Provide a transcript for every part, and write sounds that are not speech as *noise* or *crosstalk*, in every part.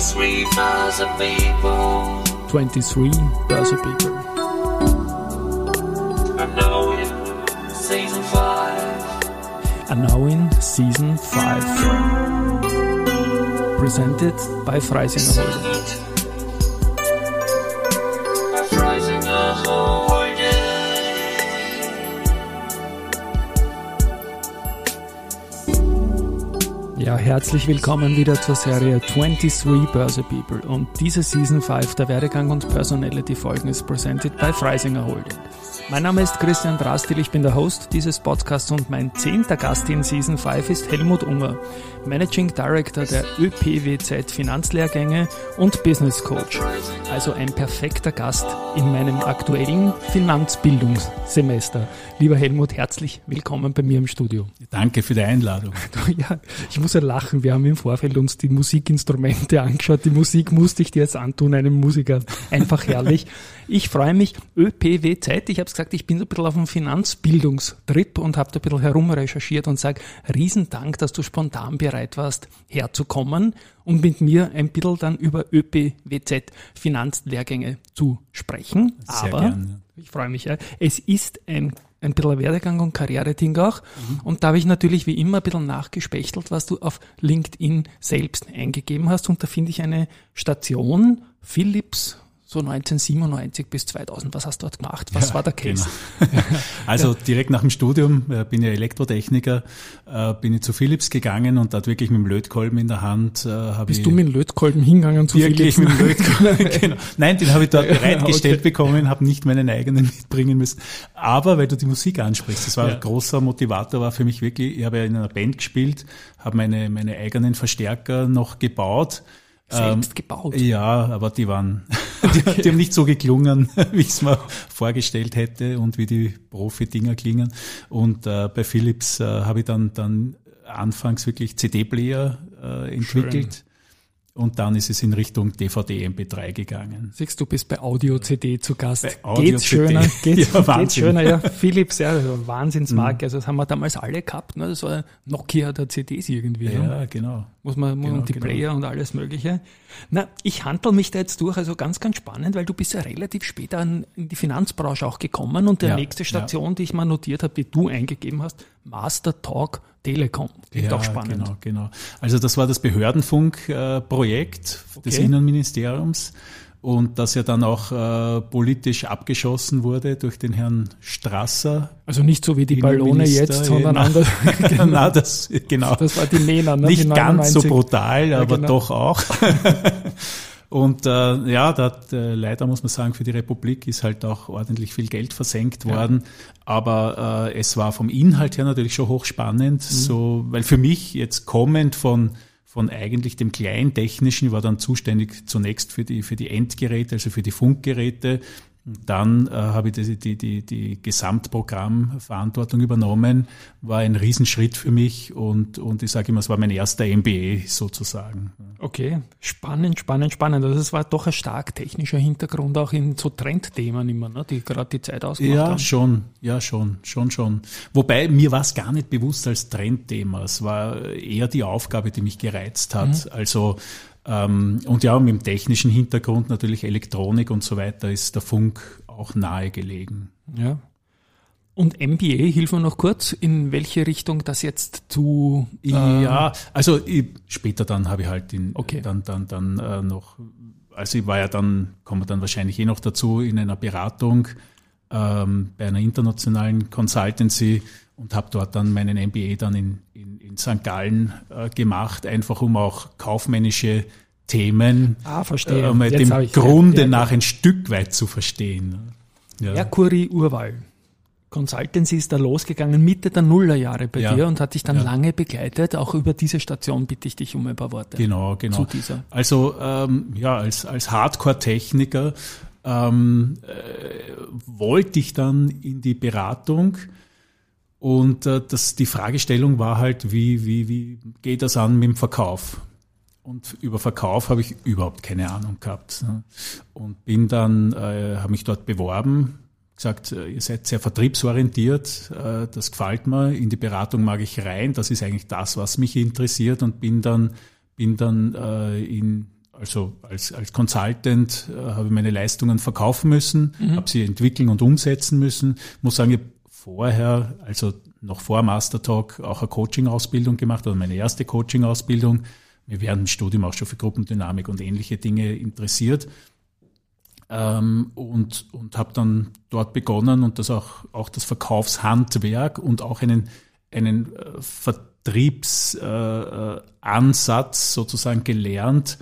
23 börse people. 23 Börse People. And now in season 5. And now in Season 5. Presented by Freisinger Holding. Herzlich willkommen wieder zur Serie 23 Börse People. Und diese Season 5 der Werdegang und Personality Folgen ist presented by Freisinger Holding. Mein Name ist Christian Drastil, ich bin der Host dieses Podcasts und mein zehnter Gast in Season 5 ist Helmut Unger, Managing Director der ÖPWZ Finanzlehrgänge und Business Coach. Also ein perfekter Gast in meinem aktuellen Finanzbildungssemester. Lieber Helmut, herzlich willkommen bei mir im Studio. Danke für die Einladung. *laughs* Ja, ich muss ja lachen. Wir haben im Vorfeld uns die Musikinstrumente angeschaut. Die Musik musste ich dir jetzt antun, einem Musiker. Einfach herrlich. Ich freue mich. ÖPWZ, ich habe es gesagt, ich bin so ein bisschen auf einem Finanzbildungstrip und habe da ein bisschen herumrecherchiert und sage, Riesendank, dass du spontan bereit warst, herzukommen und mit mir ein bisschen dann über ÖPWZ Finanzlehrgänge zu sprechen. Sehr Aber gern, ich freue mich. Ja. Es ist ein, ein bisschen Werdegang und Karriere-Ding auch. Und da habe ich natürlich wie immer ein bisschen nachgespechtelt, was du auf LinkedIn selbst eingegeben hast. Und da finde ich eine Station, Philips, so 1997 bis 2000. Was hast du dort gemacht? Was Ja, war der Case? genau. *laughs* Also direkt nach dem Studium, äh, bin ja Elektrotechniker, äh, bin ich zu Philips gegangen und dort wirklich mit dem Lötkolben in der Hand äh, habe Bist ich du mit dem Lötkolben hingegangen zu wirklich Philips? mit dem Lötkolben, *laughs* genau. Nein, den habe ich dort *laughs* bereitgestellt Okay. bekommen, habe nicht meinen eigenen mitbringen müssen. Aber weil du die Musik ansprichst, das war Ja. ein großer Motivator, war für mich wirklich, ich habe ja in einer Band gespielt, habe meine, meine eigenen Verstärker noch gebaut. Selbst gebaut. Ja, aber die waren, *laughs* die, die haben nicht so geklungen, *laughs* wie ich es mir vorgestellt hätte und wie die Profi-Dinger klingen. Und äh, bei Philips äh, habe ich dann, dann anfangs wirklich CD-Player äh, entwickelt. Und dann ist es in Richtung DVD MP3 gegangen. Siehst du, bist bei Audio CD zu Gast. Bei Audio geht's CD. schöner? *laughs* Geht's, Ja, geht's. Mhm. schöner? Ja, Philips, ja, Wahnsinnsmarke. Also das haben wir damals alle gehabt. Ne? Das war Nokia der CDs irgendwie. Ne? Ja, genau. Muss man, Genau, und die genau. Player und alles Mögliche. Na, ich handle mich da jetzt durch, also ganz, ganz spannend, weil du bist ja relativ spät an, in die Finanzbranche auch gekommen und der Ja, nächste Station, die ich mal notiert habe, die du eingegeben hast, Master Talk Telekom. Klingt auch spannend. Genau, genau. Also das war das Behördenfunk-Projekt des Okay. Innenministeriums und das ja dann auch äh, politisch abgeschossen wurde durch den Herrn Strasser. Also nicht so wie die Ballone jetzt, sondern ja, anders. Na, das, genau. Das war die Nena, ne? die Nicht ganz so 99. brutal, aber genau. doch auch. *laughs* Und äh, ja, da hat, äh, leider muss man sagen, für die Republik ist halt auch ordentlich viel Geld versenkt worden. Aber äh, es war vom Inhalt her natürlich schon hochspannend, Mhm. so, weil für mich jetzt kommend von von eigentlich dem Kleintechnischen, war dann zuständig zunächst für die für die Endgeräte, also für die Funkgeräte. Dann äh, habe ich die, die, die, die Gesamtprogrammverantwortung übernommen, war ein Riesenschritt für mich und, und ich sage immer, es war mein erster MBA sozusagen. Okay, spannend, spannend, spannend. Also es war doch ein stark technischer Hintergrund auch in so Trendthemen immer, ne, die gerade die Zeit ausgemacht Ja, haben. schon, ja, schon, schon, schon. Wobei mir war es gar nicht bewusst als Trendthema. Es war eher die Aufgabe, die mich gereizt hat. Also ähm, und ja, mit dem technischen Hintergrund natürlich Elektronik und so weiter ist der Funk auch nahe gelegen. Ja. Und MBA, hilf mir noch kurz, in welche Richtung das jetzt zu äh, Ja, also ich, später dann habe ich halt in, Okay. dann dann dann äh, noch, also ich war ja dann, kommen wir dann wahrscheinlich eh noch dazu, in einer Beratung ähm, bei einer internationalen Consultancy und habe dort dann meinen MBA dann in, in, St. Gallen äh, gemacht, einfach um auch kaufmännische Themen Ah, verstehe. äh, mal Jetzt dem Grunde ja, nach ein Stück weit zu verstehen. Ja. Mercury Urwahl. Consultancy ist da losgegangen Mitte der Nullerjahre bei Ja. dir und hat dich dann Ja. lange begleitet. Auch über diese Station bitte ich dich um ein paar Worte. Genau, genau. Zu dieser. Also ähm, ja, als, als Hardcore-Techniker ähm, äh, wollte ich dann in die Beratung und äh, das, die Fragestellung war halt, wie, wie, wie geht das an mit dem Verkauf? Und über Verkauf habe ich überhaupt keine Ahnung gehabt. ne? Und bin dann, äh, habe mich dort beworben, gesagt, äh, ihr seid sehr vertriebsorientiert, äh, das gefällt mir, in die Beratung mag ich rein, das ist eigentlich das, was mich interessiert und bin dann, bin dann äh, in, also als, als Consultant äh, habe ich meine Leistungen verkaufen müssen, mhm. habe sie entwickeln und umsetzen müssen. Muss sagen, ich habe vorher, also noch vor Mastertalk, auch eine Coaching-Ausbildung gemacht oder meine erste Coaching-Ausbildung. Mir während dem Studium auch schon für Gruppendynamik und ähnliche Dinge interessiert. Ähm, und und habe dann dort begonnen und das auch, auch das Verkaufshandwerk und auch einen, einen äh, Vertriebsansatz äh, sozusagen gelernt,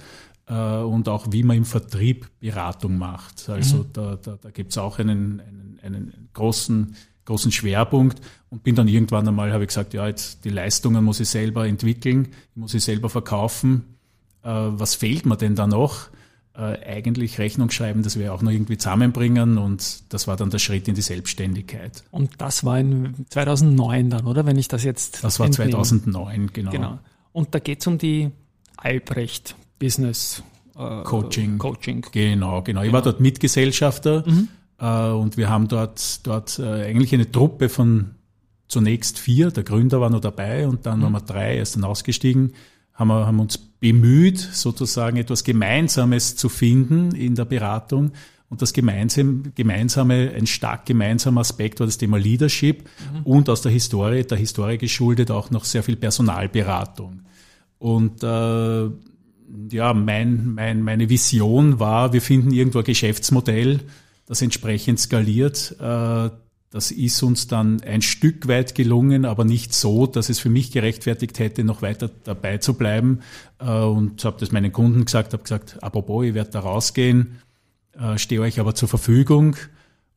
äh, und auch wie man im Vertrieb Beratung macht. Also mhm. da, da, da gibt es auch einen, einen, einen großen, großen Schwerpunkt und bin dann irgendwann einmal, habe ich gesagt, ja, jetzt die Leistungen muss ich selber entwickeln, muss ich selber verkaufen. Äh, was fehlt mir denn da noch? Äh, eigentlich Rechnung schreiben, das wir auch noch irgendwie zusammenbringen und das war dann der Schritt in die Selbstständigkeit. Und das war in 2009 dann, oder? Wenn ich das jetzt. Das war entnehme. 2009, genau. genau. Und da geht es um die Albrecht Business äh, Coaching. Coaching. Genau, genau. Ich genau. war dort Mitgesellschafter mhm. Äh, und wir haben dort, dort äh, eigentlich eine Truppe von zunächst vier, der Gründer war noch dabei und dann mhm. waren wir drei, er ist dann ausgestiegen, haben, wir, haben uns bemüht, sozusagen etwas Gemeinsames zu finden in der Beratung. Und das gemeinsame, gemeinsame, ein stark gemeinsamer Aspekt war das Thema Leadership mhm. und aus der Historie, der Historie geschuldet auch noch sehr viel Personalberatung. Und äh, ja, mein, mein, meine Vision war, wir finden irgendwo ein Geschäftsmodell, das entsprechend skaliert. Äh, das ist uns dann ein Stück weit gelungen, aber nicht so, dass es für mich gerechtfertigt hätte, noch weiter dabei zu bleiben. Äh, und habe das meinen Kunden gesagt, habe gesagt, apropos, ich werde da rausgehen, äh, stehe euch aber zur Verfügung.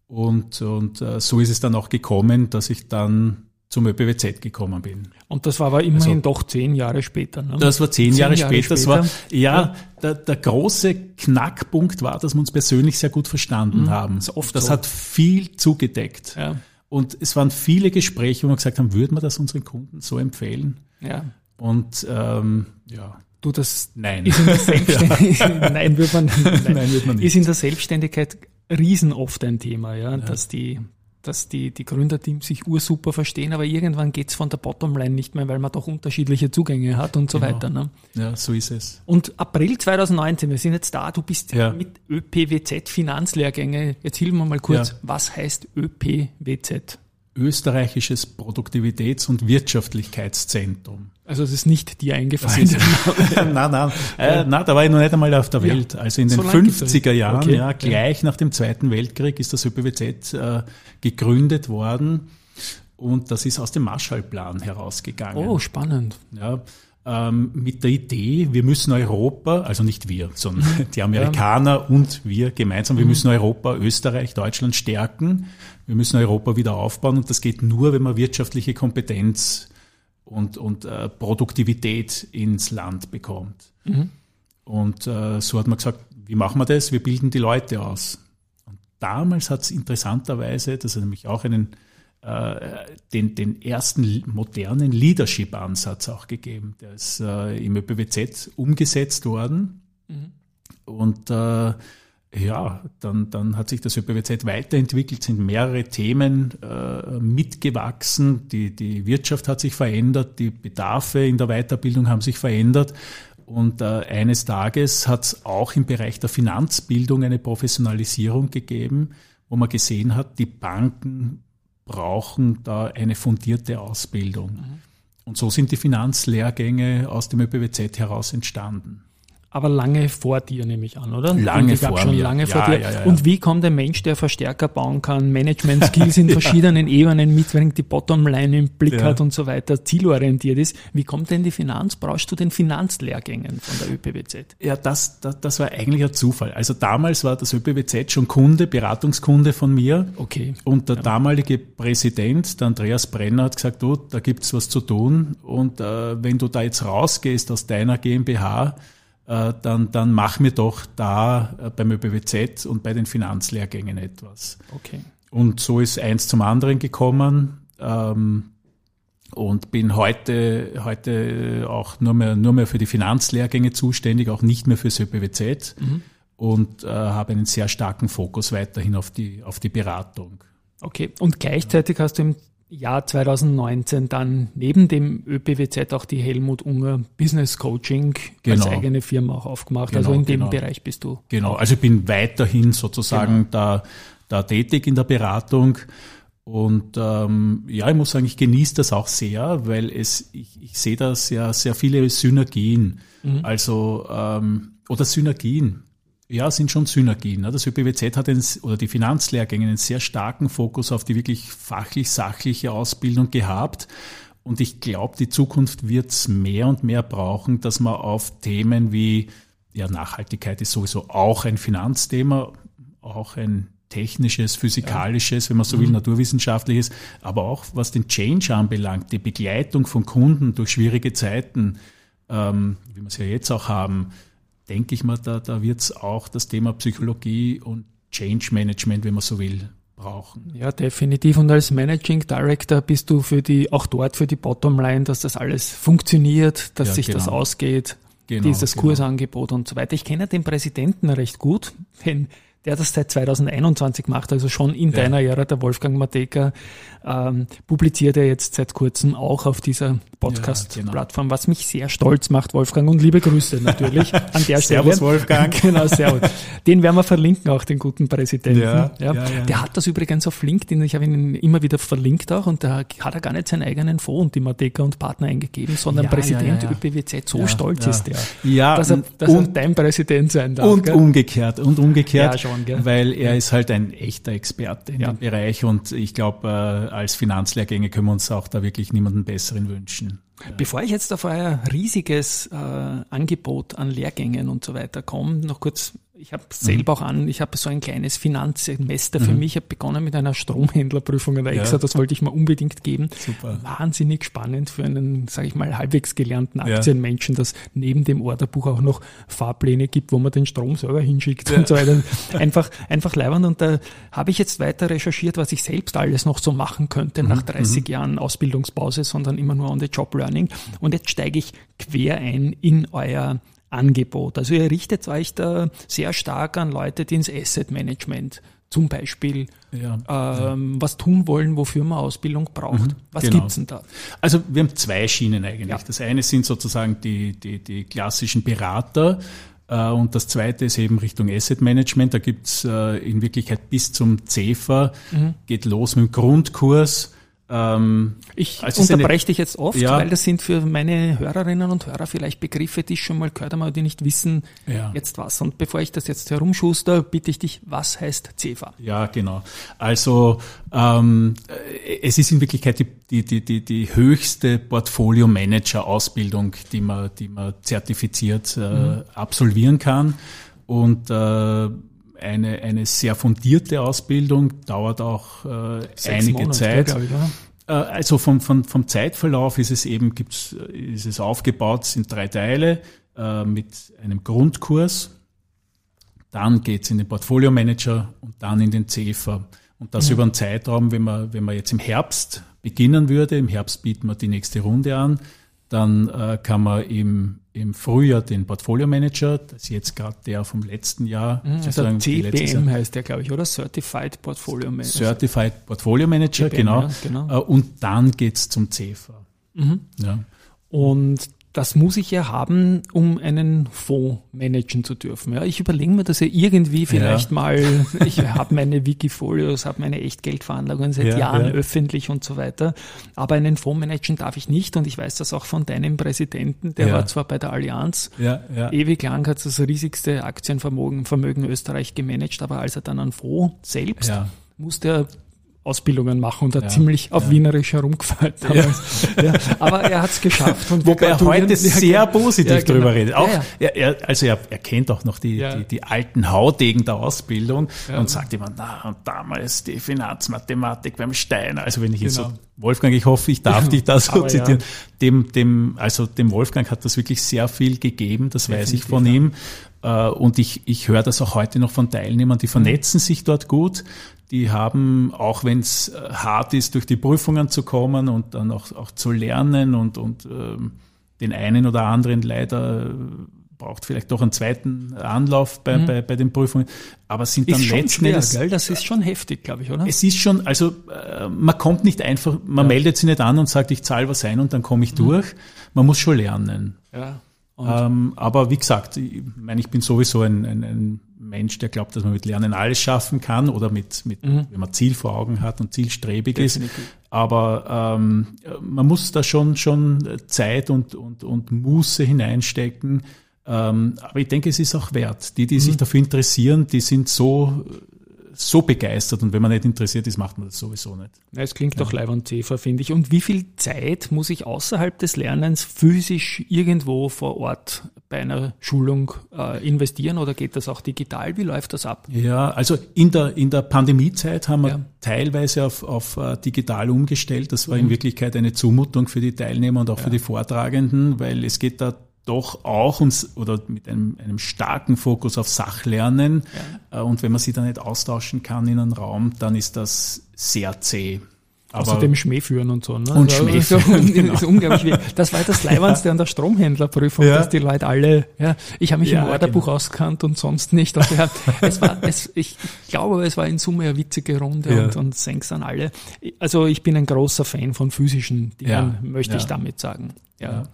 Und, und so ist es dann auch gekommen, dass ich dann zum ÖPWZ gekommen bin. Und das war aber immerhin also, doch zehn Jahre später. Ne? Das war zehn, zehn Jahre, Jahre, später. Das war, ja, ja. Der, der, große Knackpunkt war, dass wir uns persönlich sehr gut verstanden mhm, haben. Das, das so. hat viel zugedeckt. Ja. Und es waren viele Gespräche, wo wir gesagt haben, würden wir das unseren Kunden so empfehlen? Ja. Und ähm, ja. Du, das nein. Ist in der Selbstständigkeit, *laughs* nein, *laughs* wird man, nein, nein, wird man nicht. Ist in der Selbstständigkeit riesen oft ein Thema, ja, ja. dass die dass die, die Gründerteams sich ursuper verstehen, aber irgendwann geht's von der Bottomline nicht mehr, weil man doch unterschiedliche Zugänge hat und so genau. weiter. Ne? Ja, so ist es. Und April 2019, wir sind jetzt da, du bist ja. mit ÖPWZ Finanzlehrgänge. Jetzt hilf mir mal kurz, ja. was heißt ÖPWZ? Österreichisches Produktivitäts- und Wirtschaftlichkeitszentrum. Also es ist nicht dir eingefallen. nein, *laughs* nein, äh, nein, da war ich noch nicht einmal auf der Welt. Ja, also in den so 50er Jahren, okay. ja, gleich nach dem Zweiten Weltkrieg ist das ÖPWZ äh, gegründet worden und das ist aus dem Marshallplan herausgegangen. Oh, spannend. Ja, ähm, mit der Idee, wir müssen Europa, also nicht wir, sondern *laughs* die Amerikaner ja. und wir gemeinsam, wir mhm. müssen Europa, Österreich, Deutschland stärken. Wir müssen Europa wieder aufbauen und das geht nur, wenn man wirtschaftliche Kompetenz und, und äh, Produktivität ins Land bekommt. Mhm. Und äh, so hat man gesagt, wie machen wir das? Wir bilden die Leute aus. Und damals hat es interessanterweise, das hat nämlich auch einen, äh, den, den ersten modernen Leadership-Ansatz auch gegeben. Der ist äh, im ÖPWZ umgesetzt worden. Mhm. Und äh, ja, dann, dann hat sich das ÖPWZ weiterentwickelt, sind mehrere Themen äh, mitgewachsen. Die, die Wirtschaft hat sich verändert, die Bedarfe in der Weiterbildung haben sich verändert. Und äh, eines Tages hat es auch im Bereich der Finanzbildung eine Professionalisierung gegeben, wo man gesehen hat, die Banken brauchen da eine fundierte Ausbildung. Mhm. Und so sind die Finanzlehrgänge aus dem ÖPWZ heraus entstanden. Aber lange vor dir, nehme ich an, oder? Lange vor schon mir. lange ja, vor dir. Ja, ja, Und wie kommt ein Mensch, der Verstärker bauen kann, Management-Skills in *laughs* verschiedenen Ebenen mitbringt, die Bottomline im Blick hat und so weiter, zielorientiert ist, wie kommt denn die Finanzbranche zu den Finanzlehrgängen von der ÖPWZ? Ja, das, das, das war eigentlich ein Zufall. Also damals war das ÖPWZ schon Kunde, Beratungskunde von mir. Okay. Und der damalige Präsident, der Andreas Brenner, hat gesagt, du, da gibt's was zu tun. Und äh, wenn du da jetzt rausgehst aus deiner GmbH, dann, dann mach mir doch da äh, beim ÖBWZ und bei den Finanzlehrgängen etwas. Okay. Und so ist eins zum anderen gekommen. Ähm, und bin heute, heute auch nur mehr, nur mehr für die Finanzlehrgänge zuständig, auch nicht mehr fürs ÖPWZ mhm. und äh, habe einen sehr starken Fokus weiterhin auf die, auf die Beratung. Okay, und gleichzeitig hast du im Jahr 2019 dann neben dem ÖPWZ auch die Helmut Unger Business Coaching als Genau. eigene Firma auch aufgemacht. also Genau, in dem genau. Bereich bist du. Genau, also ich bin weiterhin sozusagen da, da tätig in der Beratung. Und ähm, ja, ich muss sagen, ich genieße das auch sehr, weil es, ich, ich sehe da sehr, sehr viele Synergien. Also, ähm, oder Synergien. Ja, sind schon Synergien. ne? Das ÖPWZ hat einen, oder die Finanzlehrgänge einen sehr starken Fokus auf die wirklich fachlich-sachliche Ausbildung gehabt. Und ich glaube, die Zukunft wird es mehr und mehr brauchen, dass man auf Themen wie, ja, Nachhaltigkeit ist sowieso auch ein Finanzthema, auch ein technisches, physikalisches, wenn man so will, naturwissenschaftliches, aber auch was den Change anbelangt, die Begleitung von Kunden durch schwierige Zeiten, ähm, wie wir es ja jetzt auch haben, denke ich mal, da, da wird es auch das Thema Psychologie und Change Management, wenn man so will, brauchen. Ja, definitiv. Und als Managing Director bist du für die, auch dort für die Bottomline, dass das alles funktioniert, dass Ja, sich das genau. ausgeht, Genau, dieses genau. Kursangebot und so weiter. Ich kenne den Präsidenten recht gut, *laughs* denn der das seit 2021 macht, also schon in Ja. deiner Ära, der Wolfgang Mateka, ähm, publiziert er jetzt seit kurzem auch auf dieser Podcast-Plattform, was mich sehr stolz macht, Wolfgang, und liebe Grüße natürlich *laughs* an der Stelle. Servus, Wolfgang. *laughs* Genau, servus. Den werden wir verlinken, auch den guten Präsidenten. Ja, ja, ja. Der hat das übrigens auf LinkedIn, ich habe ihn immer wieder verlinkt auch, und da hat er gar nicht seinen eigenen Fonds die Mateka und Partner eingegeben, sondern Ja, Präsident ja, ja, ja. ÖPWZ. So Ja, stolz ja. ist der. Ja, dass er, und- dass er und- dein Präsident sein darf. Und gell? umgekehrt, und umgekehrt, Ja, schon, gell? weil er ist halt ein echter Experte in Ja. dem Bereich und ich glaube, äh, als Finanzlehrgänge können wir uns auch da wirklich niemanden besseren wünschen. Bevor ich jetzt auf euer riesiges äh, Angebot an Lehrgängen und so weiter komme, noch kurz, ich habe selber auch an, ich habe so ein kleines Finanzsemester für mich, ich habe begonnen mit einer Stromhändlerprüfung an der Ja. EXA, das wollte ich mir unbedingt geben. Super. Wahnsinnig spannend für einen, sage ich mal, halbwegs gelernten Ja. Aktienmenschen, dass neben dem Orderbuch auch noch Fahrpläne gibt, wo man den Strom selber hinschickt und so weiter. Einfach, einfach leibend. Und da habe ich jetzt weiter recherchiert, was ich selbst alles noch so machen könnte nach 30 Jahren Ausbildungspause, sondern immer nur on the job learning. Und jetzt steige ich quer ein in euer Angebot. Also ihr richtet euch da sehr stark an Leute, die ins Asset Management zum Beispiel Ja. ähm, was tun wollen, wofür man Ausbildung braucht. Was genau. gibt's denn da? Also wir haben zwei Schienen eigentlich. Ja. Das eine sind sozusagen die, die, die klassischen Berater äh, und das zweite ist eben Richtung Asset Management. Da gibt's äh, in Wirklichkeit bis zum CEFA, Mhm. geht los mit dem Grundkurs. Ähm, Ich Also unterbreche dich jetzt oft, Ja. weil das sind für meine Hörerinnen und Hörer vielleicht Begriffe, die ich schon mal gehört haben, aber die nicht wissen Ja. jetzt was. Und bevor ich das jetzt herumschuster, bitte ich dich, was heißt CEFA? Ja, genau. Also ähm, äh, es ist in Wirklichkeit die, die, die, die, die höchste Portfolio-Manager-Ausbildung, die man, die man zertifiziert äh, absolvieren kann. Und äh, eine, eine sehr fundierte Ausbildung dauert auch äh, einige Monate, Zeit. ich, oder? Äh, Also vom, vom, vom Zeitverlauf ist es eben gibt's, ist es aufgebaut, es sind drei Teile äh, mit einem Grundkurs. Dann geht's in den Portfolio Manager und dann in den CEFA. Und das über einen Zeitraum, wenn man, wenn man jetzt im Herbst beginnen würde, im Herbst bieten wir die nächste Runde an, dann äh, kann man im, im Frühjahr den Portfolio Manager, das ist jetzt gerade der vom letzten Jahr, Also letztes Jahr- CPM heißt der, glaube ich, oder? Certified Portfolio Manager. Certified Portfolio Manager, CPM, genau. ja, genau. Mhm. Äh, Und dann geht's zum CEFA. Ja. Und das muss ich ja haben, um einen Fonds managen zu dürfen. Ja, ich überlege mir das ja irgendwie vielleicht mal, ich habe meine Wikifolios, habe meine Echtgeldveranlagungen seit Ja, Jahren ja. öffentlich und so weiter. Aber einen Fonds managen darf ich nicht und ich weiß das auch von deinem Präsidenten, der Ja. war zwar bei der Allianz, Ja, ja. ewig lang hat das riesigste Aktienvermögen Vermögen Österreich gemanagt, aber als er dann einen Fonds selbst Ja. musste er Ausbildungen machen und hat Ja, ziemlich auf ja. Wienerisch herumgefallen damals. Ja. aber er hat es geschafft. Und Wobei er heute Ja, sehr positiv Ja, genau. drüber redet. Auch, Ja, ja. Er, also er, er kennt auch noch die, Ja. die, die alten Haudegen der Ausbildung Ja. und sagt immer, na, und damals die Finanzmathematik beim Steiner. Also wenn ich jetzt Genau. so, Wolfgang, ich hoffe, ich darf dich da so ja. zitieren. Dem, dem, also dem Wolfgang hat das wirklich sehr viel gegeben, das weiß ich Definitiv, von ja. ihm. Äh, Und ich, ich höre das auch heute noch von Teilnehmern, die vernetzen sich dort gut. Die haben, auch wenn es hart ist, durch die Prüfungen zu kommen und dann auch, auch zu lernen und, und ähm, den einen oder anderen leider braucht vielleicht doch einen zweiten Anlauf bei, bei, bei den Prüfungen, aber sind dann Mhm. Ist schon letzten schwer, Endes gell? Das ist schon heftig, glaube ich, oder? es ist schon, also äh, man kommt nicht einfach, man meldet sich nicht an und sagt, ich zahle was ein und dann komme ich durch. Man muss schon lernen. ja. Ähm, aber wie gesagt, ich meine, ich bin sowieso ein, ein, ein Mensch, der glaubt, dass man mit Lernen alles schaffen kann oder mit, mit wenn man Ziel vor Augen hat und zielstrebig Definitiv. ist. Aber ähm, man muss da schon schon Zeit und, und, und Muße hineinstecken. Ähm, aber ich denke, es ist auch wert. Die, die sich dafür interessieren, die sind so so begeistert und wenn man nicht interessiert ist, macht man das sowieso nicht. Ja, es klingt doch leibend Zefer, finde ich. Und wie viel Zeit muss ich außerhalb des Lernens physisch irgendwo vor Ort bei einer Schulung äh, investieren oder geht das auch digital? Wie läuft das ab? Ja, also in der, in der Pandemiezeit haben wir Ja. teilweise auf, auf äh, digital umgestellt. Das war in Wirklichkeit eine Zumutung für die Teilnehmer und auch für die Vortragenden, weil es geht da doch auch uns oder mit einem, einem starken Fokus auf Sachlernen. Äh, Und wenn man sie da nicht austauschen kann in einem Raum, dann ist das sehr zäh. Aber Außerdem Schmäh führen und so. Ne? Und Also, Schmäh so, führen, *laughs* genau. ist unglaublich schwierig. Das war das Leibwandste an der Stromhändlerprüfung, Ja. dass die Leute alle, ja, ich habe mich Ja, im Wörterbuch genau. auskannt und sonst nicht. Und ja, es war, es, ich glaube, es war in Summe eine witzige Runde Ja. und, und Senks an alle. Also ich bin ein großer Fan von physischen Dingen, Ja, möchte ich ja. damit sagen. Ja.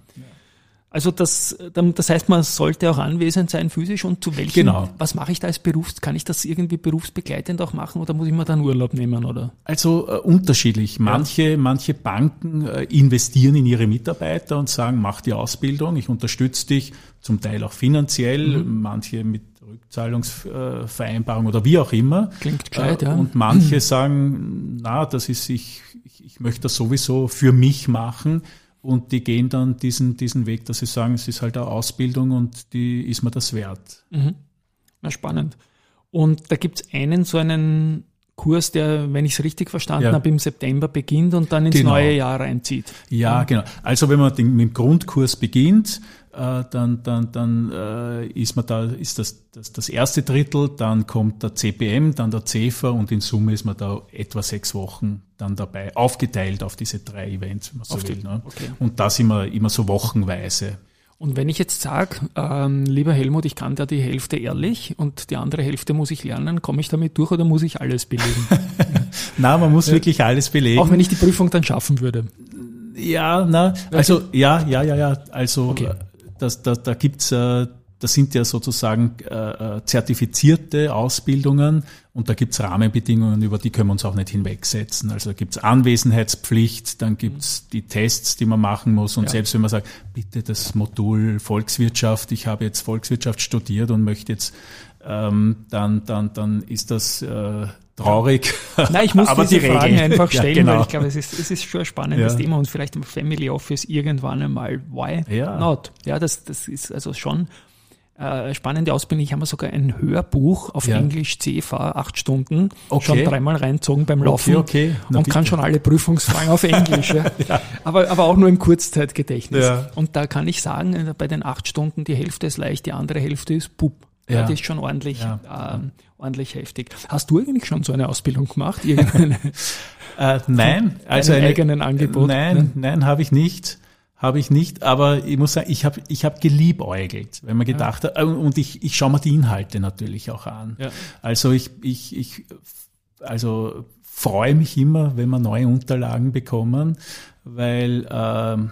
Ja. Also das, das heißt, man sollte auch anwesend sein physisch und zu welchem, Genau. was mache ich da als Berufs, kann ich das irgendwie berufsbegleitend auch machen oder muss ich mir dann Urlaub nehmen oder? Also äh, unterschiedlich. Manche, manche Banken äh, investieren in ihre Mitarbeiter und sagen, mach die Ausbildung, ich unterstütze dich, zum Teil auch finanziell, Mhm. manche mit Rückzahlungsvereinbarung oder wie auch immer. Klingt gescheit, Äh, ja. Und manche sagen, na, das ist, ich, ich, ich möchte das sowieso für mich machen. Und die gehen dann diesen, diesen Weg, dass sie sagen, es ist halt eine Ausbildung und die ist mir das wert. Na, spannend. Und da gibt's einen, so einen Kurs, der, wenn ich es richtig verstanden Ja. habe, im September beginnt und dann ins Genau. neue Jahr reinzieht. Ja, genau. Also wenn man den, mit dem Grundkurs beginnt, dann, dann, dann äh, ist man da, ist das, das das erste Drittel, dann kommt der CPM, dann der CEFA und in Summe ist man da etwa sechs Wochen dann dabei, aufgeteilt auf diese drei Events, wenn man so will. Ne? okay. Und das immer, immer so wochenweise. Und wenn ich jetzt sage, ähm, lieber Helmut, ich kann da die Hälfte ehrlich und die andere Hälfte muss ich lernen, komme ich damit durch oder muss ich alles belegen? *laughs* Na, man muss wirklich alles belegen. Auch wenn ich die Prüfung dann schaffen würde. Ja, na, also ja, ja, ja, ja. Also Okay. Das, da, da gibt's, äh, das sind ja sozusagen äh, äh, zertifizierte Ausbildungen und da gibt's Rahmenbedingungen, über die können wir uns auch nicht hinwegsetzen. Also da gibt's Anwesenheitspflicht, dann gibt's die Tests, die man machen muss und Ja. selbst wenn man sagt, bitte das Modul Volkswirtschaft, ich habe jetzt Volkswirtschaft studiert und möchte jetzt, ähm, dann, dann, dann ist das äh, traurig. *laughs* Nein, ich muss Aber diese die Fragen Regeln. einfach *laughs* Ja, stellen, genau. weil ich glaube, es ist, es ist schon ein spannendes Ja. Thema und vielleicht im Family Office irgendwann einmal, why Ja. not? Ja, das, das ist also schon äh, spannende Ausbildung. Ich habe mir sogar ein Hörbuch auf Ja. Englisch CFA, acht Stunden, Okay. schon dreimal reinzogen beim Laufen okay. Na und bitte. kann schon alle Prüfungsfragen auf *laughs* Englisch. ja. Aber, aber auch nur im Kurzzeitgedächtnis. Ja. Und da kann ich sagen, äh, bei den acht Stunden, die Hälfte ist leicht, die andere Hälfte ist Pup. Ja, Ja. das ist schon ordentlich, Ja. ähm, ordentlich heftig. Hast du eigentlich schon so eine Ausbildung gemacht? *laughs* Irgendeine? Äh, nein, also Einem eine, eigenen Angebot, Nein, ne? nein, habe ich nicht. Habe ich nicht, aber ich muss sagen, ich habe ich hab geliebäugelt, wenn man gedacht hat, äh, und ich, ich schaue mir die Inhalte natürlich auch an. Ja. Also ich, ich, ich also freue mich immer, wenn wir neue Unterlagen bekommen, weil ähm,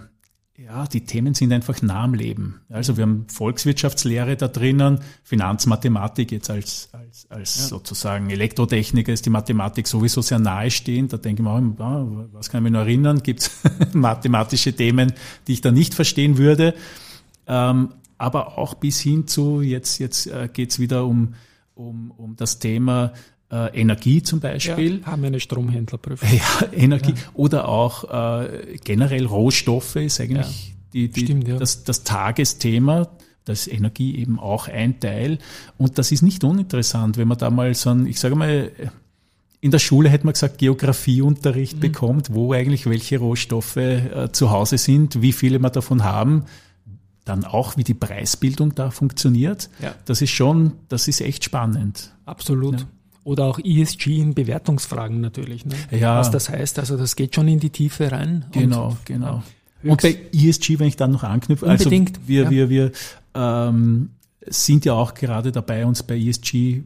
ja, die Themen sind einfach nah am Leben. Also wir haben Volkswirtschaftslehre da drinnen, Finanzmathematik jetzt als, als, als sozusagen Elektrotechniker ist die Mathematik sowieso sehr nahestehend. Da denke ich mir, auch, ah, was kann ich mich noch erinnern? Gibt es *laughs* mathematische Themen, die ich da nicht verstehen würde? Ähm, aber auch bis hin zu, jetzt, jetzt äh, geht es wieder um, um, um das Thema äh, Energie zum Beispiel. Ja, haben wir eine Stromhändlerprüfung. Ja, *laughs* Energie oder auch äh, generell Rohstoffe ist eigentlich die, die, Stimmt, ja. das, das Tagesthema. Das ist Energie eben auch ein Teil. Und das ist nicht uninteressant, wenn man da mal so ein, ich sage mal, in der Schule hätte man gesagt, Geografieunterricht bekommt, wo eigentlich welche Rohstoffe äh, zu Hause sind, wie viele wir davon haben. Dann auch, wie die Preisbildung da funktioniert. Ja. Das ist schon, das ist echt spannend. Absolut. Ja. Oder auch ESG in Bewertungsfragen natürlich. Ne? Ja. Was das heißt, also das geht schon in die Tiefe rein. Genau, und, genau. Ja, Und höchst- bei ESG, wenn ich dann noch anknüpfe, also wir, ja. wir, wir ähm, sind ja auch gerade dabei, uns bei ESG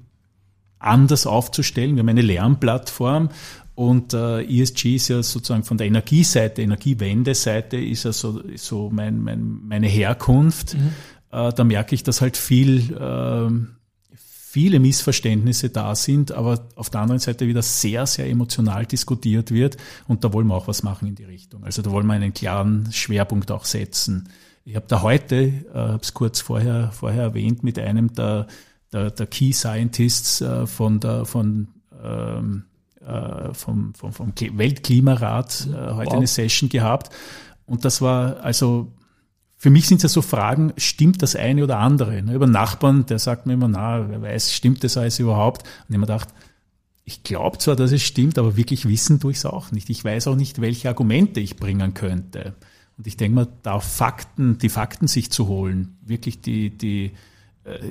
anders aufzustellen. Wir haben eine Lernplattform und äh, ESG ist ja sozusagen von der Energieseite, Energiewendeseite ist ja so, so mein, mein, meine Herkunft. Mhm. Äh, da merke ich, dass halt viel, äh, viele Missverständnisse da sind, aber auf der anderen Seite wieder sehr, sehr emotional diskutiert wird. Und da wollen wir auch was machen in die Richtung. Also da wollen wir einen klaren Schwerpunkt auch setzen. Ich habe da heute, äh, habe es kurz vorher, vorher erwähnt, mit einem der, der, der Key Scientists äh, von der, von, ähm, äh, vom, vom, vom Weltklimarat äh, heute wow. eine Session gehabt. Und das war also für mich sind es ja so Fragen, stimmt das eine oder andere? Ne? Über Nachbarn, der sagt mir immer, na, wer weiß, stimmt das alles überhaupt? Und ich mir gedacht, ich glaube zwar, dass es stimmt, aber wirklich wissen tue ich es auch nicht. Ich weiß auch nicht, welche Argumente ich bringen könnte. Und ich denke mal, da Fakten, die Fakten sich zu holen, wirklich die, die,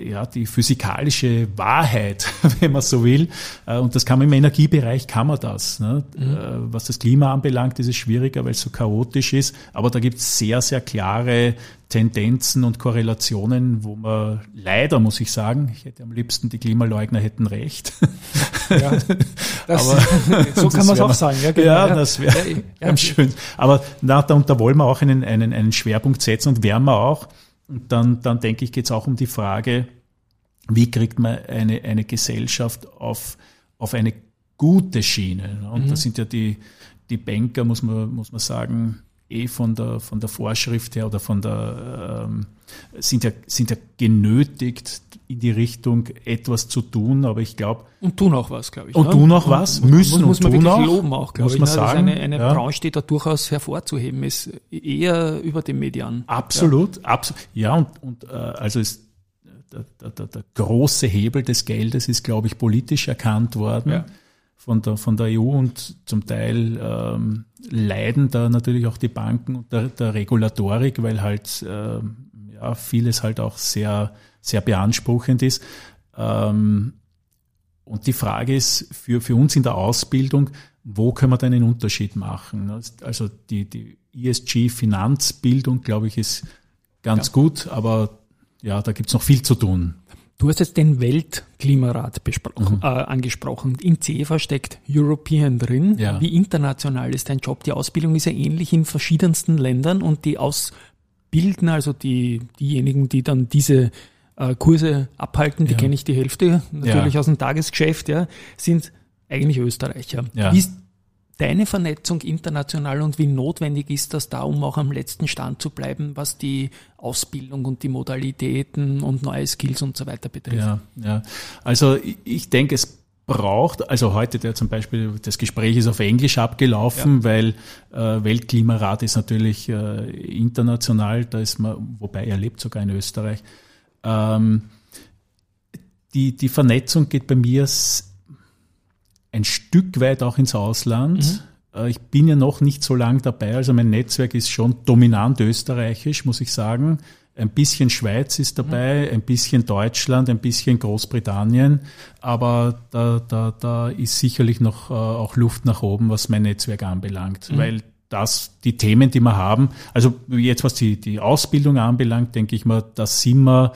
ja, die physikalische Wahrheit, *laughs* wenn man so will. Äh, und das kann man im Energiebereich, kann man das. Ne? Mhm. Äh, was das Klima anbelangt, ist es schwieriger, weil es so chaotisch ist. Aber da gibt es sehr, sehr klare Tendenzen und Korrelationen, wo man leider, muss ich sagen, ich hätte am liebsten, die Klimaleugner hätten recht. Ja, *laughs* das, Aber so kann man es auch sagen. Ja, genau, ja, das wäre ja, *laughs* ja, schön. Aber na, da, und da wollen wir auch einen, einen, einen Schwerpunkt setzen und werden wir auch. Und dann, dann denke ich, geht es auch um die Frage, wie kriegt man eine, eine Gesellschaft auf, auf eine gute Schiene? Und mhm. da sind ja die, die Banker, muss man, muss man sagen, eh von der, von der Vorschrift her oder von der, ähm, sind, ja, sind ja genötigt, in die Richtung etwas zu tun, aber ich glaube. Und tun auch was, glaube ich. Und ne? tun auch was, müssen muss, muss man und wirklich auch, loben auch, glaube ich. Man ne? sagen, eine, eine ja. Branche, die da durchaus hervorzuheben ist, eher über dem Median. Absolut, ja, absolut. Ja, und, und äh, also ist der, der, der große Hebel des Geldes ist, glaube ich, politisch erkannt worden. Ja von der, von der EU und zum Teil ähm, leiden da natürlich auch die Banken unter der Regulatorik, weil halt ähm, ja, vieles halt auch sehr, sehr beanspruchend ist. Ähm, und die Frage ist für, für uns in der Ausbildung, wo können wir denn einen Unterschied machen? Also die, die ESG-Finanzbildung, glaube ich, ist ganz ja. gut, aber ja, da gibt es noch viel zu tun. Du hast jetzt den Weltklimarat besprochen, mhm. äh, angesprochen. In CEFA steckt European drin. Ja. Wie international ist dein Job? Die Ausbildung ist ja ähnlich in verschiedensten Ländern und die ausbilden, also die, diejenigen, die dann diese äh, Kurse abhalten, die ja. kenne ich die Hälfte natürlich ja. aus dem Tagesgeschäft, ja, sind eigentlich Österreicher. Wie ist deine Vernetzung international und wie notwendig ist das da, um auch am letzten Stand zu bleiben, was die Ausbildung und die Modalitäten und neue Skills und so weiter betrifft? Ja, ja. Also ich denke, es braucht, also heute der zum Beispiel, das Gespräch ist auf Englisch abgelaufen, ja. weil äh, Weltklimarat ist natürlich äh, international, da ist man, wobei er lebt sogar in Österreich. Ähm, die, die Vernetzung geht bei mir ein Stück weit auch ins Ausland. Mhm. Äh, ich bin ja noch nicht so lang dabei, also mein Netzwerk ist schon dominant österreichisch, muss ich sagen. Ein bisschen Schweiz ist dabei, mhm. ein bisschen Deutschland, ein bisschen Großbritannien, aber da, da, da ist sicherlich noch äh, auch Luft nach oben, was mein Netzwerk anbelangt, mhm. weil das, die Themen, die wir haben, also jetzt was die, die Ausbildung anbelangt, denke ich mal, da sind wir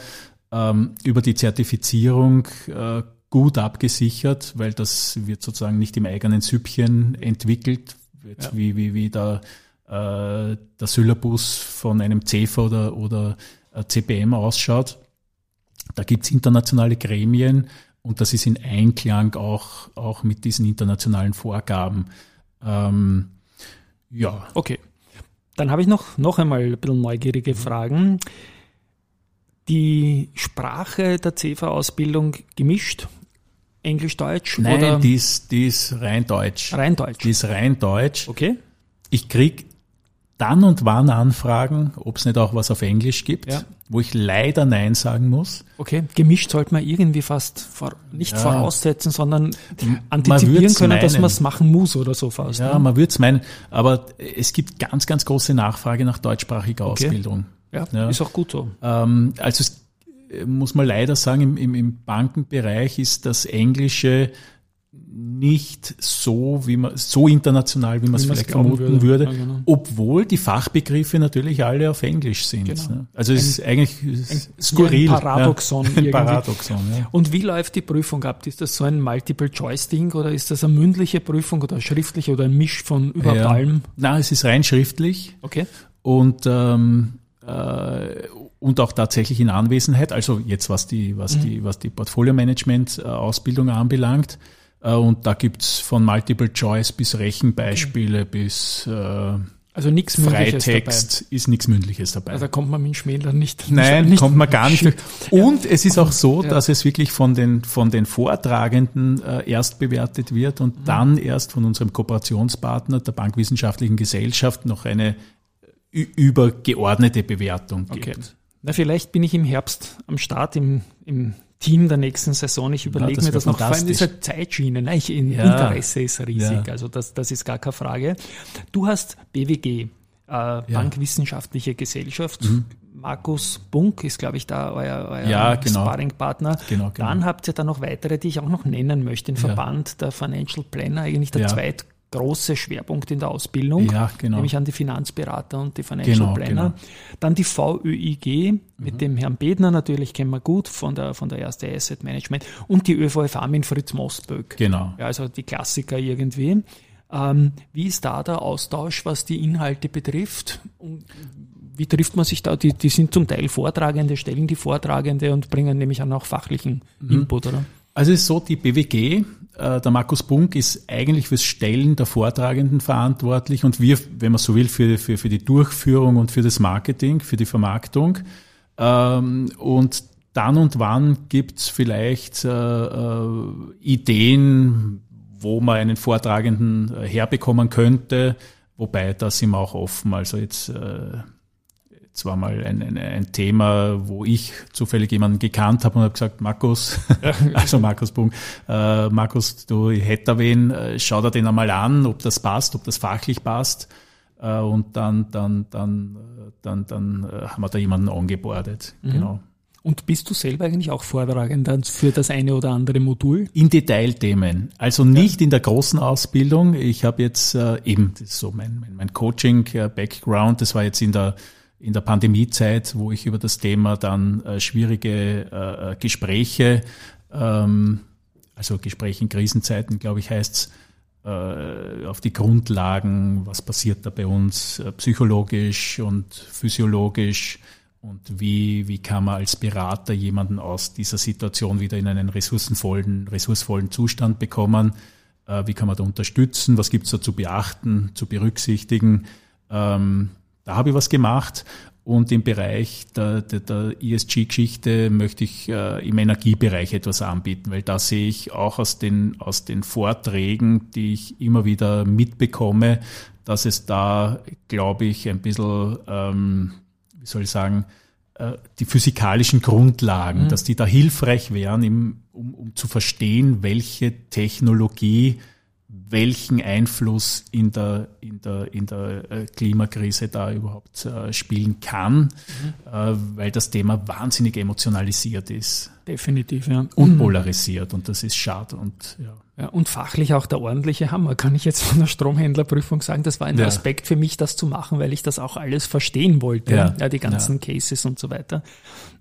ähm, über die Zertifizierung äh, gut abgesichert, weil das wird sozusagen nicht im eigenen Süppchen entwickelt, ja. wie, wie, wie der, äh, der Syllabus von einem CEFA oder, oder äh, CPM ausschaut. Da gibt's internationale Gremien und das ist in Einklang auch, auch mit diesen internationalen Vorgaben. Ähm, ja. Okay. Dann habe ich noch, noch einmal ein bisschen neugierige Fragen. Die Sprache der CEFA-Ausbildung gemischt Englisch-Deutsch? Nein, oder? Die, ist, die ist rein Deutsch. Rein Deutsch. Die ist rein Deutsch. Okay. Ich krieg dann und wann Anfragen, ob es nicht auch was auf Englisch gibt, ja. wo ich leider Nein sagen muss. Okay, gemischt sollte man irgendwie fast vor, nicht ja. voraussetzen, sondern antizipieren können, meinen. dass man es machen muss oder so fast. Ja, ne? man würde es meinen, aber es gibt ganz, ganz große Nachfrage nach deutschsprachiger okay. Ausbildung. Ja, ja, ist auch gut so. Ähm, also es muss man leider sagen, im, im, im Bankenbereich ist das Englische nicht so, wie man, so international, wie man es vielleicht vermuten würde, würde. Ja, genau. obwohl die Fachbegriffe natürlich alle auf Englisch sind. Genau. ne? Also es ist eigentlich ein- skurril. *laughs* ein Paradoxon Ja. Ein. Paradoxon, ja. Und wie läuft die Prüfung ab? Ist das so ein Multiple-Choice-Ding oder ist das eine mündliche Prüfung oder schriftliche oder ein Misch von überhaupt allem? Na, es ist rein schriftlich Okay. und ähm, äh, und auch tatsächlich in Anwesenheit. Also jetzt was die was die was die Portfolio-Management-Ausbildung anbelangt. Äh, und da gibt's von Multiple Choice bis Rechenbeispiele bis äh, Also nichts Mündliches Freitext ist nichts Mündliches dabei. dabei. Also da kommt man mit dem Schmäler nicht. Nein, nicht, kommt man gar nicht durch. Und es ist auch so, Ja. dass es wirklich von den, von den Vortragenden äh, erst bewertet wird und Mhm. dann erst von unserem Kooperationspartner, der Bankwissenschaftlichen Gesellschaft, noch eine übergeordnete Bewertung gibt. Na, vielleicht bin ich im Herbst am Start im, im Team der nächsten Saison. Ich überlege das mir das noch. Vor allem diese Zeitschiene. Nein, ich, Ja. Interesse ist riesig. Ja. Also das, das ist gar keine Frage. Du hast BWG, äh, Bankwissenschaftliche Gesellschaft. Markus Bunk ist, glaube ich, da euer, euer Ja, genau. Sparringpartner. Genau, genau. Dann habt ihr da noch weitere, die ich auch noch nennen möchte. Den Verband der Financial Planner, eigentlich der Ja. Zweitgroße Schwerpunkt in der Ausbildung. Ja, genau. Nämlich an die Finanzberater und die Financial Genau, Planner. genau. Dann die VÖIG mit dem Herrn Bedner natürlich kennen wir gut von der, von der erste Asset Management und die ÖVFA mit Fritz Mostböck. Genau. Ja, also die Klassiker irgendwie. Ähm, wie ist da der Austausch, was die Inhalte betrifft? Und wie trifft man sich da? Die, die sind zum Teil Vortragende, stellen die Vortragende und bringen nämlich auch noch fachlichen Mhm. Input, oder? Also es ist so, die BWG, der Markus Bunk ist eigentlich fürs Stellen der Vortragenden verantwortlich und wir, wenn man so will, für, für, für die Durchführung und für das Marketing, für die Vermarktung. Ähm, und dann und wann gibt's vielleicht äh, äh, Ideen, wo man einen Vortragenden äh, herbekommen könnte, wobei da sind wir auch offen. Also äh, Jetzt war mal ein, ein, ein Thema, wo ich zufällig jemanden gekannt habe und habe gesagt, Markus, *laughs* also Markus Bung, äh, Markus, du ich hätte da wen, äh, schau dir den einmal an, ob das passt, ob das fachlich passt. Äh, und dann, dann, dann, äh, dann, dann äh, haben wir da jemanden angebordet. Genau. Und bist du selber eigentlich auch Vortragend dann für das eine oder andere Modul? In Detailthemen, also nicht in der großen Ausbildung. Ich habe jetzt äh, eben, das ist so mein, mein, mein Coaching-Background, das war jetzt in der in der Pandemiezeit, wo ich über das Thema dann äh, schwierige äh, Gespräche, ähm, also Gespräche in Krisenzeiten, glaube ich, heißt's, äh, auf die Grundlagen, was passiert da bei uns äh, psychologisch und physiologisch und wie, wie kann man als Berater jemanden aus dieser Situation wieder in einen ressourcenvollen, ressourcevollen Zustand bekommen, äh, wie kann man da unterstützen, was gibt's da zu beachten, zu berücksichtigen. Ähm, da habe ich was gemacht und im Bereich der, der, der ESG-Geschichte möchte ich äh, im Energiebereich etwas anbieten, weil da sehe ich auch aus den, aus den Vorträgen, die ich immer wieder mitbekomme, dass es da, glaube ich, ein bisschen, ähm, wie soll ich sagen, äh, die physikalischen Grundlagen, dass die da hilfreich wären, im, um, um zu verstehen, welche Technologie welchen Einfluss in der, in der, in der äh, Klimakrise da überhaupt äh, spielen kann, äh, weil das Thema wahnsinnig emotionalisiert ist Definitiv, ja. und polarisiert und das ist schade und ja. Ja, und fachlich auch der ordentliche Hammer, kann ich jetzt von der Stromhändlerprüfung sagen. Das war ein Ja. Aspekt für mich, das zu machen, weil ich das auch alles verstehen wollte. Ja. die ganzen Cases und so weiter.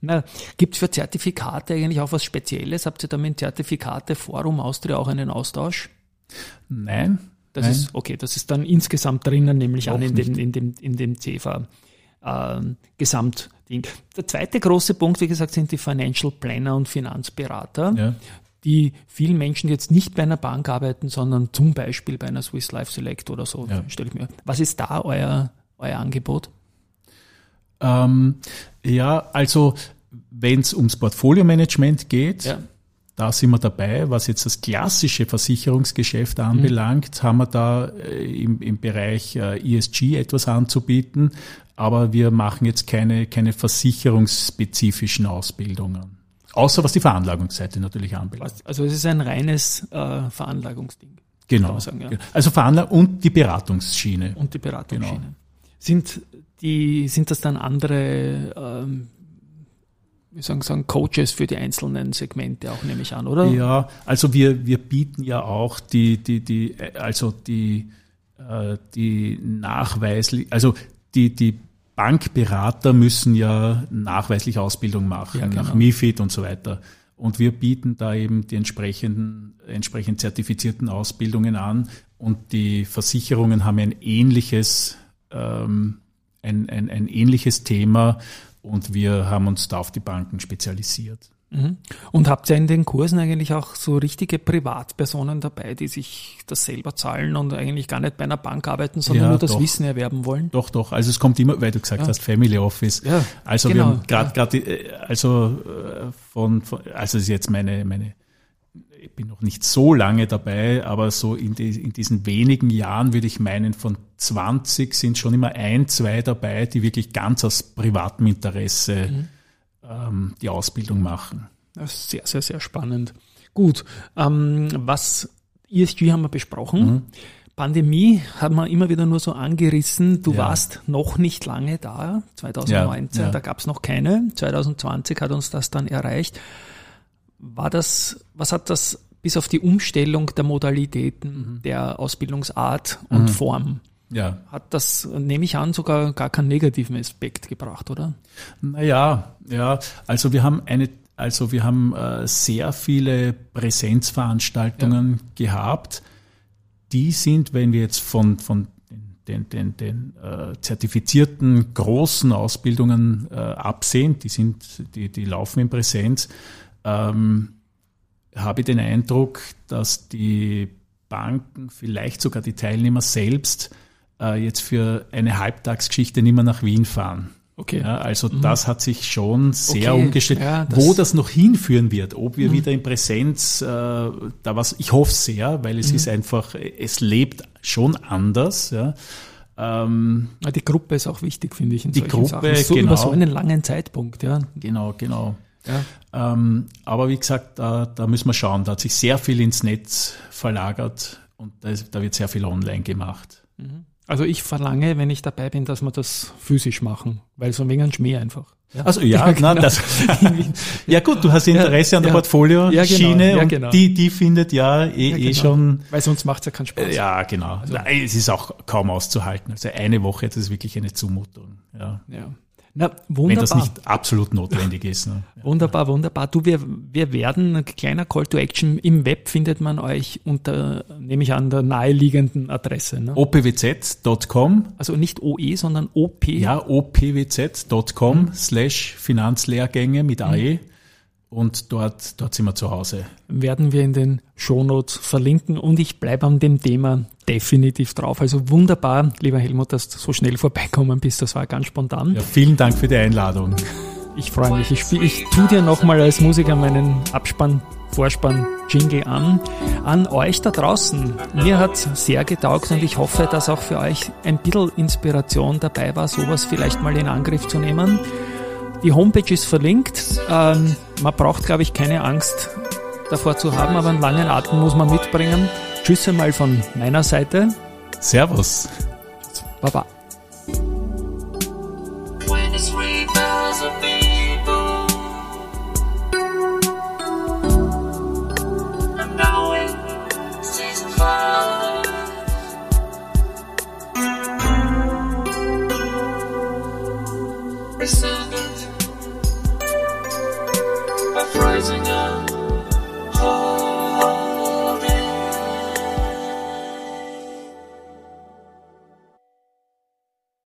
Na, gibt für Zertifikate eigentlich auch was Spezielles? Habt ihr da mit dem Zertifikate Forum Austria auch einen Austausch? Nein, Das Nein. ist, okay, das ist dann insgesamt drinnen, nämlich Auch an in dem, in dem, in dem CEFA ähm, Gesamtding. Der zweite große Punkt, wie gesagt, sind die Financial Planner und Finanzberater, ja. die vielen Menschen die jetzt nicht bei einer Bank arbeiten, sondern zum Beispiel bei einer Swiss Life Select oder so, Ja. stelle ich mir. Was ist da euer, euer Angebot? Ähm, ja, also wenn es ums Portfolio-Management geht, Ja. Da sind wir dabei. Was jetzt das klassische Versicherungsgeschäft anbelangt, haben wir da äh, im, im Bereich äh, ESG etwas anzubieten, aber wir machen jetzt keine, keine versicherungsspezifischen Ausbildungen. Außer was die Veranlagungsseite natürlich anbelangt. Also es ist ein reines äh, Veranlagungsding. Genau. sagen, ja. Also Veranlagung und die Beratungsschiene. Und die Beratungsschiene. Genau. Sind die, sind das dann andere ähm, wie sagen, sagen Coaches für die einzelnen Segmente auch, nehme ich an, oder? Ja, also wir, wir bieten ja auch die, die, die, also die, äh, die nachweislich, also die, die Bankberater müssen ja nachweislich Ausbildung machen, Ja, genau. nach MIFID und so weiter. Und wir bieten da eben die entsprechenden, entsprechend zertifizierten Ausbildungen an. Und die Versicherungen haben ein ähnliches, ähm, ein, ein, ein ähnliches Thema. Und wir haben uns da auf die Banken spezialisiert. Mhm. Und habt ihr in den Kursen eigentlich auch so richtige Privatpersonen dabei, die sich das selber zahlen und eigentlich gar nicht bei einer Bank arbeiten, sondern Ja, nur das doch. Wissen erwerben wollen? Doch, doch. Also es kommt immer, weil du gesagt Ja. hast, Family Office. Ja, also genau, wir haben gerade, gerade, also äh, von, von, also es ist jetzt meine, meine, ich bin noch nicht so lange dabei, aber so in, die, in diesen wenigen Jahren würde ich meinen, von 20 sind schon immer ein, zwei dabei, die wirklich ganz aus privatem Interesse Mhm. ähm, die Ausbildung machen. Das ist sehr, sehr, sehr spannend. Gut, ähm, was ESG haben wir besprochen. Mhm. Pandemie haben wir immer wieder nur so angerissen. Du Ja. warst noch nicht lange da, 2019, Ja, ja. da gab es noch keine. 2020 hat uns das dann erreicht. War das, was hat das bis auf die Umstellung der Modalitäten, Mhm. der Ausbildungsart und Form, Ja, hat das, nehme ich an, sogar gar keinen negativen Aspekt gebracht, oder? Naja, ja, also wir haben eine, also wir haben äh, sehr viele Präsenzveranstaltungen gehabt. Die sind, wenn wir jetzt von, von den, den, den äh, zertifizierten großen Ausbildungen äh, absehen, die sind, die, die laufen in Präsenz, ähm, habe ich den Eindruck, dass die Banken, vielleicht sogar die Teilnehmer selbst, äh, jetzt für eine Halbtagsgeschichte nicht mehr nach Wien fahren. Okay. Ja, also das hat sich schon sehr Okay, umgestellt. ja, das- Wo das noch hinführen wird, ob wir wieder in Präsenz, äh, da was, ich hoffe sehr, weil es ist einfach, es lebt schon anders. Ja. Ähm, Ja, Die Gruppe ist auch wichtig, finde ich. In Die Gruppe, Sachen. so genau. über so einen langen Zeitpunkt, ja. genau, genau. Ja. Ähm, aber wie gesagt, da, da müssen wir schauen. Da hat sich sehr viel ins Netz verlagert und da, ist, da wird sehr viel online gemacht. Also ich verlange, wenn ich dabei bin, dass wir das physisch machen, weil so wegen ein Schmäh einfach. Ja. Also ja, *laughs* Ja, genau. nein, das, *laughs* ja gut, du hast Interesse an der ja. Portfolio-Schiene Ja, genau, ja, und genau. die, die findet ja eh, Ja, eh genau. schon Weil sonst macht es ja keinen Spaß. Ja, genau. Nein, es ist auch kaum auszuhalten. Also eine Woche, das ist wirklich eine Zumutung. Ja. Ja. Na, Wenn wunderbar. das nicht absolut notwendig ist. Ne? *laughs* Wunderbar, wunderbar. Du, wir, wir werden, ein kleiner Call to Action, im Web findet man euch unter, nehme ich an, der naheliegenden Adresse. Ne? opwz.com, Also nicht OE, sondern OP. ja, opwz.com slash Finanzlehrgänge mit AE und dort, dort sind wir zu Hause. werden wir in den Shownotes verlinken und ich bleibe an dem Thema definitiv drauf. Also wunderbar, lieber Helmut, dass du so schnell vorbeikommen bist. Das war ganz spontan. Ja, vielen Dank für die Einladung. Ich freue mich. Ich, ich tu dir nochmal als Musiker meinen Abspann, Vorspann, Jingle an. An euch da draußen. Mir hat sehr getaugt und ich hoffe, dass auch für euch ein bisschen Inspiration dabei war, sowas vielleicht mal in Angriff zu nehmen. Die Homepage ist verlinkt. Ähm, man braucht, glaube ich, keine Angst davor zu haben, aber einen langen Atem muss man mitbringen. Tschüss einmal von meiner Seite. Servus. Baba.